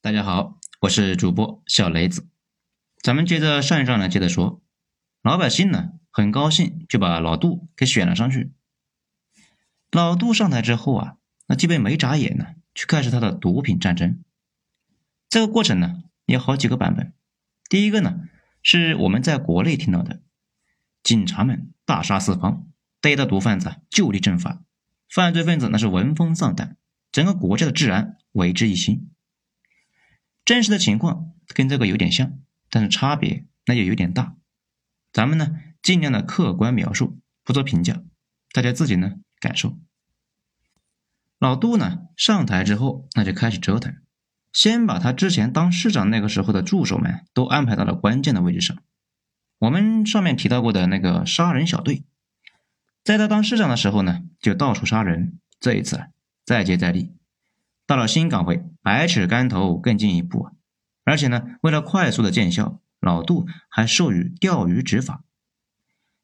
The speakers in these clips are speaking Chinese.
大家好，我是主播小雷子。咱们接着上一章呢，接着说，老百姓呢很高兴就把老杜给选了上去。老杜上台之后啊，那基本没眨眼呢，就开始他的毒品战争。这个过程呢有好几个版本。第一个呢是我们在国内听到的，警察们大杀四方，逮到毒贩子就地正法，犯罪分子那是闻风丧胆，整个国家的治安为之一新。真实的情况跟这个有点像，但是差别那就有点大。咱们呢尽量的客观描述，不做评价，大家自己呢感受。老杜呢上台之后，那就开始折腾，先把他之前当市长那个时候的助手们都安排到了关键的位置上。我们上面提到过的那个杀人小队，在他当市长的时候呢，就到处杀人。这一次再接再厉。到了新岗位，百尺竿头更进一步啊！而且呢，为了快速的见效，老杜还授予钓鱼执法。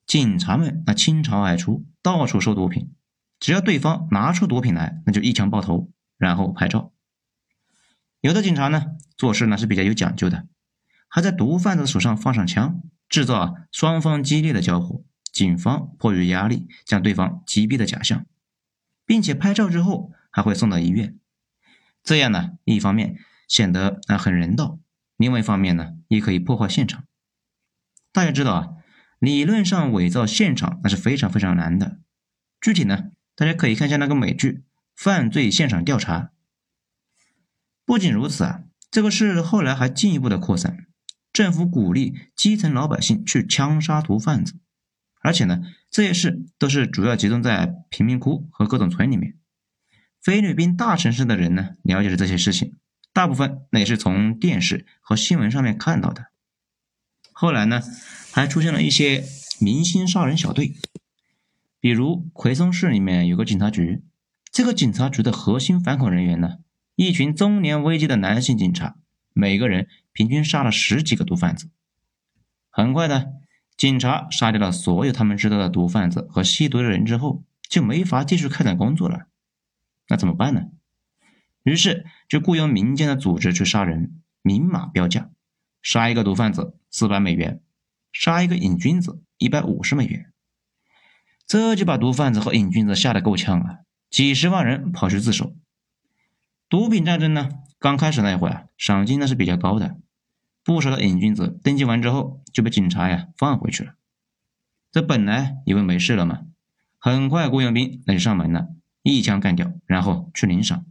警察们那倾巢而出，到处收毒品，只要对方拿出毒品来，那就一枪爆头，然后拍照。有的警察呢，做事呢是比较有讲究的，还在毒贩子手上放上枪，制造啊双方激烈的交火，警方迫于压力将对方击毙的假象，并且拍照之后还会送到医院。这样呢，一方面显得啊很人道，另外一方面呢，也可以破坏现场。大家知道啊，理论上伪造现场那是非常非常难的。具体呢，大家可以看一下那个美剧《犯罪现场调查》。不仅如此啊，这个事后来还进一步的扩散，政府鼓励基层老百姓去枪杀毒贩子，而且呢，这些事都是主要集中在贫民窟和各种村里面。菲律宾大城市的人呢，了解了这些事情，大部分那也是从电视和新闻上面看到的。后来呢，还出现了一些明星杀人小队，比如奎松市里面有个警察局，这个警察局的核心反恐人员呢，一群中年危机的男性警察，每个人平均杀了十几个毒贩子。很快的，警察杀掉了所有他们知道的毒贩子和吸毒的人之后，就没法继续开展工作了。那怎么办呢？于是就雇佣民间的组织去杀人，明码标价，杀一个毒贩子四百美元，杀一个瘾君子一百五十美元。这就把毒贩子和瘾君子吓得够呛啊！几十万人跑去自首。毒品战争呢，刚开始那会儿，赏金那是比较高的，不少的瘾君子登记完之后就被警察呀放回去了。这本来以为没事了嘛，很快雇佣兵那就上门了。一枪干掉，然后去领赏。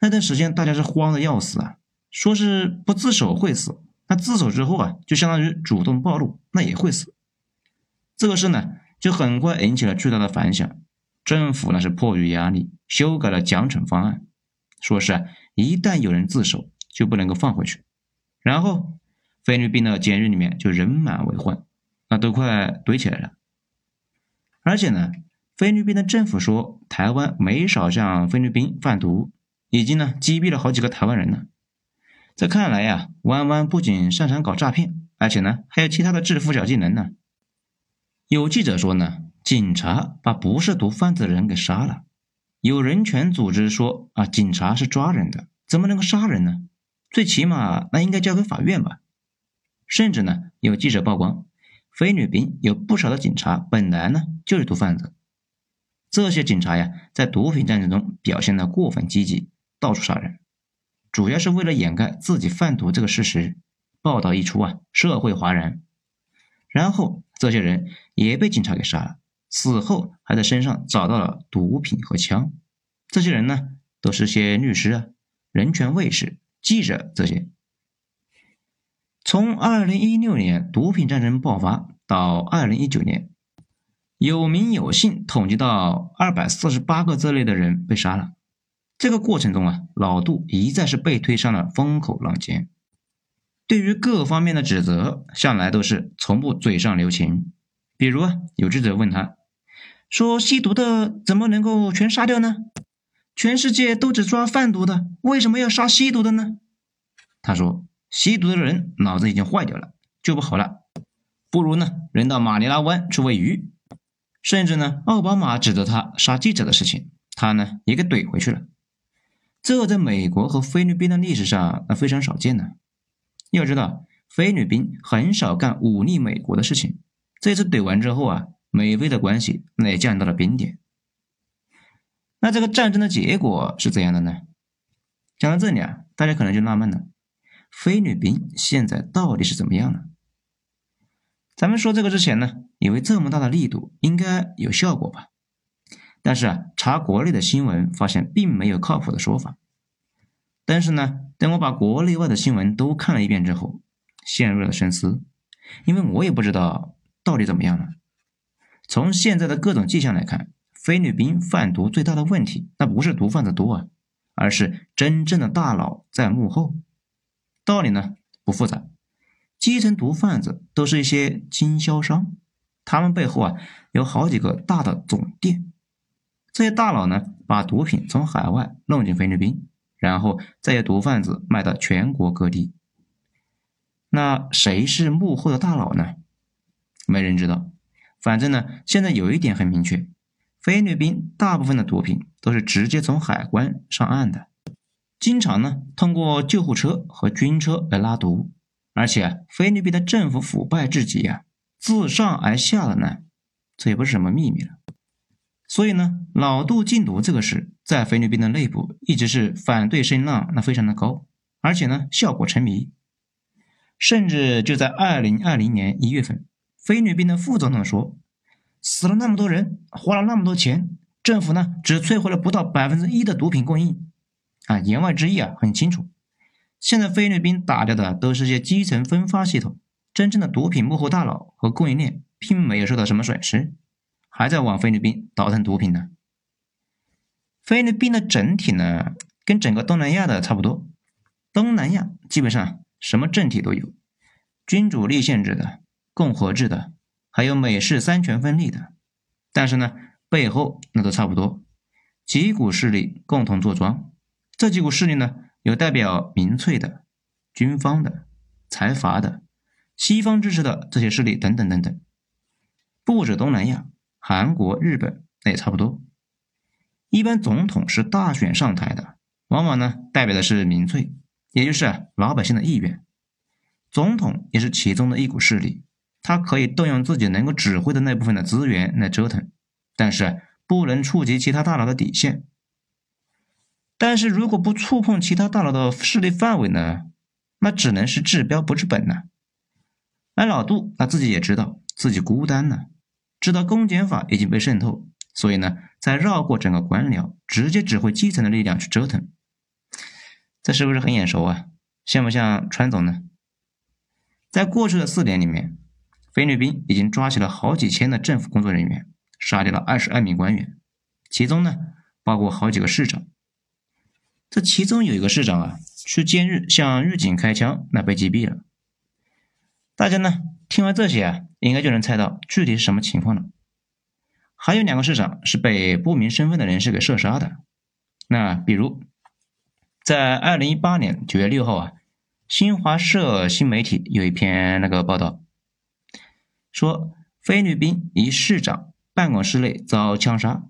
那段时间大家是慌的要死啊，说是不自首会死，那自首之后啊，就相当于主动暴露，那也会死。这个事呢，就很快引起了巨大的反响。政府呢是迫于压力，修改了奖惩方案，说是啊，一旦有人自首，就不能够放回去。然后菲律宾的监狱里面就人满为患，那都快堆起来了。而且呢。菲律宾的政府说，台湾没少向菲律宾贩毒，已经呢击毙了好几个台湾人了。这看来呀，弯弯不仅擅长搞诈骗，而且呢还有其他的致富小技能呢。有记者说呢，警察把不是毒贩子的人给杀了。有人权组织说啊，警察是抓人的，怎么能够杀人呢？最起码那应该交给法院吧。甚至呢，有记者曝光，菲律宾有不少的警察本来呢就是毒贩子。这些警察呀，在毒品战争中表现的过分积极，到处杀人，主要是为了掩盖自己贩毒这个事实。报道一出啊，社会哗然。然后这些人也被警察给杀了，死后还在身上找到了毒品和枪。这些人呢，都是些律师啊、人权卫士、记者这些。从二零一六年毒品战争爆发到二零一九年。有名有姓统计到二百四十八个这类的人被杀了。这个过程中啊，老杜一再是被推上了风口浪尖。对于各方面的指责，向来都是从不嘴上留情。比如啊，有记者问他，说吸毒的怎么能够全杀掉呢？全世界都只抓贩毒的，为什么要杀吸毒的呢？他说，吸毒的人脑子已经坏掉了，救不好了，不如呢扔到马尼拉湾去喂鱼。甚至呢，奥巴马指责他杀记者的事情，他呢也给怼回去了。这在美国和菲律宾的历史上那非常少见呢。要知道，菲律宾很少干忤逆美国的事情。这次怼完之后啊，美菲的关系那也降到了冰点。那这个战争的结果是怎样的呢？讲到这里啊，大家可能就纳闷了：菲律宾现在到底是怎么样了？咱们说这个之前呢，以为这么大的力度应该有效果吧？但是啊，查国内的新闻发现并没有靠谱的说法。但是呢，等我把国内外的新闻都看了一遍之后，陷入了深思，因为我也不知道到底怎么样了。从现在的各种迹象来看，菲律宾贩毒最大的问题，那不是毒贩子多啊，而是真正的大佬在幕后。道理呢不复杂，基层毒贩子都是一些经销商，他们背后啊有好几个大的总店。这些大佬呢，把毒品从海外弄进菲律宾，然后再由毒贩子卖到全国各地。那谁是幕后的大佬呢？没人知道。反正呢，现在有一点很明确：菲律宾大部分的毒品都是直接从海关上岸的，经常呢通过救护车和军车来拉毒。而且菲律宾的政府腐败至极啊，自上而下的呢，这也不是什么秘密了。所以呢，老杜禁毒这个事，在菲律宾的内部一直是反对声浪，那非常的高，而且呢，效果成迷。甚至就在二零二零年一月份，菲律宾的副总统说：“死了那么多人，花了那么多钱，政府呢只摧毁了不到百分之一的毒品供应。”啊，言外之意啊很清楚，现在菲律宾打掉的都是些基层分发系统，真正的毒品幕后大佬和供应链并没有受到什么损失。还在往菲律宾倒腾毒品呢。菲律宾的整体呢，跟整个东南亚的差不多。东南亚基本上什么政体都有，君主立宪制的、共和制的，还有美式三权分立的。但是呢，背后那都差不多，几股势力共同坐庄。这几股势力呢，有代表民粹的、军方的、财阀的、西方支持的这些势力等等等等。不止东南亚。韩国、日本那也差不多。一般总统是大选上台的，往往呢代表的是民粹，也就是老百姓的意愿。总统也是其中的一股势力，他可以动用自己能够指挥的那部分的资源来折腾，但是不能触及其他大佬的底线。但是如果不触碰其他大佬的势力范围呢，那只能是治标不治本了。而老杜他自己也知道自己孤单呢。知道公检法已经被渗透，所以呢，再绕过整个官僚，直接指挥基层的力量去折腾，这是不是很眼熟啊？像不像川总呢？在过去的四年里面，菲律宾已经抓起了好几千的政府工作人员，杀掉了二十二名官员，其中呢，包括好几个市长。这其中有一个市长啊，去监狱向狱警开枪，那被击毙了。大家呢？听完这些啊，应该就能猜到具体是什么情况了。还有两个市长是被不明身份的人士给射杀的。那比如，在二零一八年九月六号啊，新华社新媒体有一篇那个报道，说菲律宾一市长办公室内遭枪杀，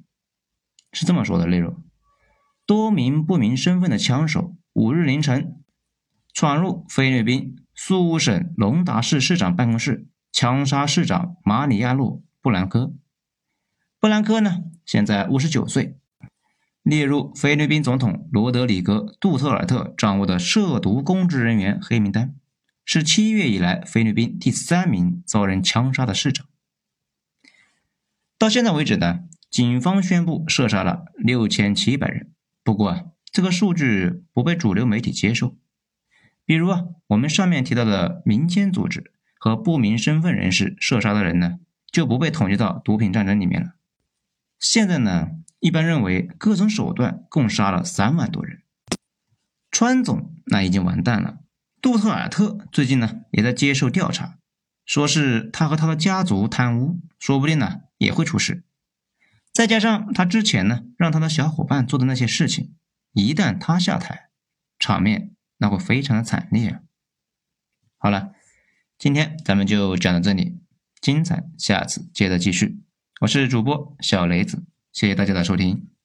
是这么说的内容：多名不明身份的枪手五日凌晨闯入菲律宾。苏武省隆达市市长办公室枪杀市长马里亚诺·布兰科。布兰科呢，现在五十九岁，列入菲律宾总统罗德里戈·杜特尔特掌握的涉毒公职人员黑名单，是七月以来菲律宾第三名遭人枪杀的市长。到现在为止呢，警方宣布射杀了六千七百人，不过这个数据不被主流媒体接受。比如啊，我们上面提到的民间组织和不明身份人士射杀的人呢，就不被统计到毒品战争里面了。现在呢，一般认为各种手段共杀了三万多人。川总那已经完蛋了。杜特尔特最近呢也在接受调查，说是他和他的家族贪污，说不定呢也会出事。再加上他之前呢让他的小伙伴做的那些事情，一旦他下台，场面。那会非常的惨烈。好了，今天咱们就讲到这里，精彩下次接着继续。我是主播小雷子，谢谢大家的收听。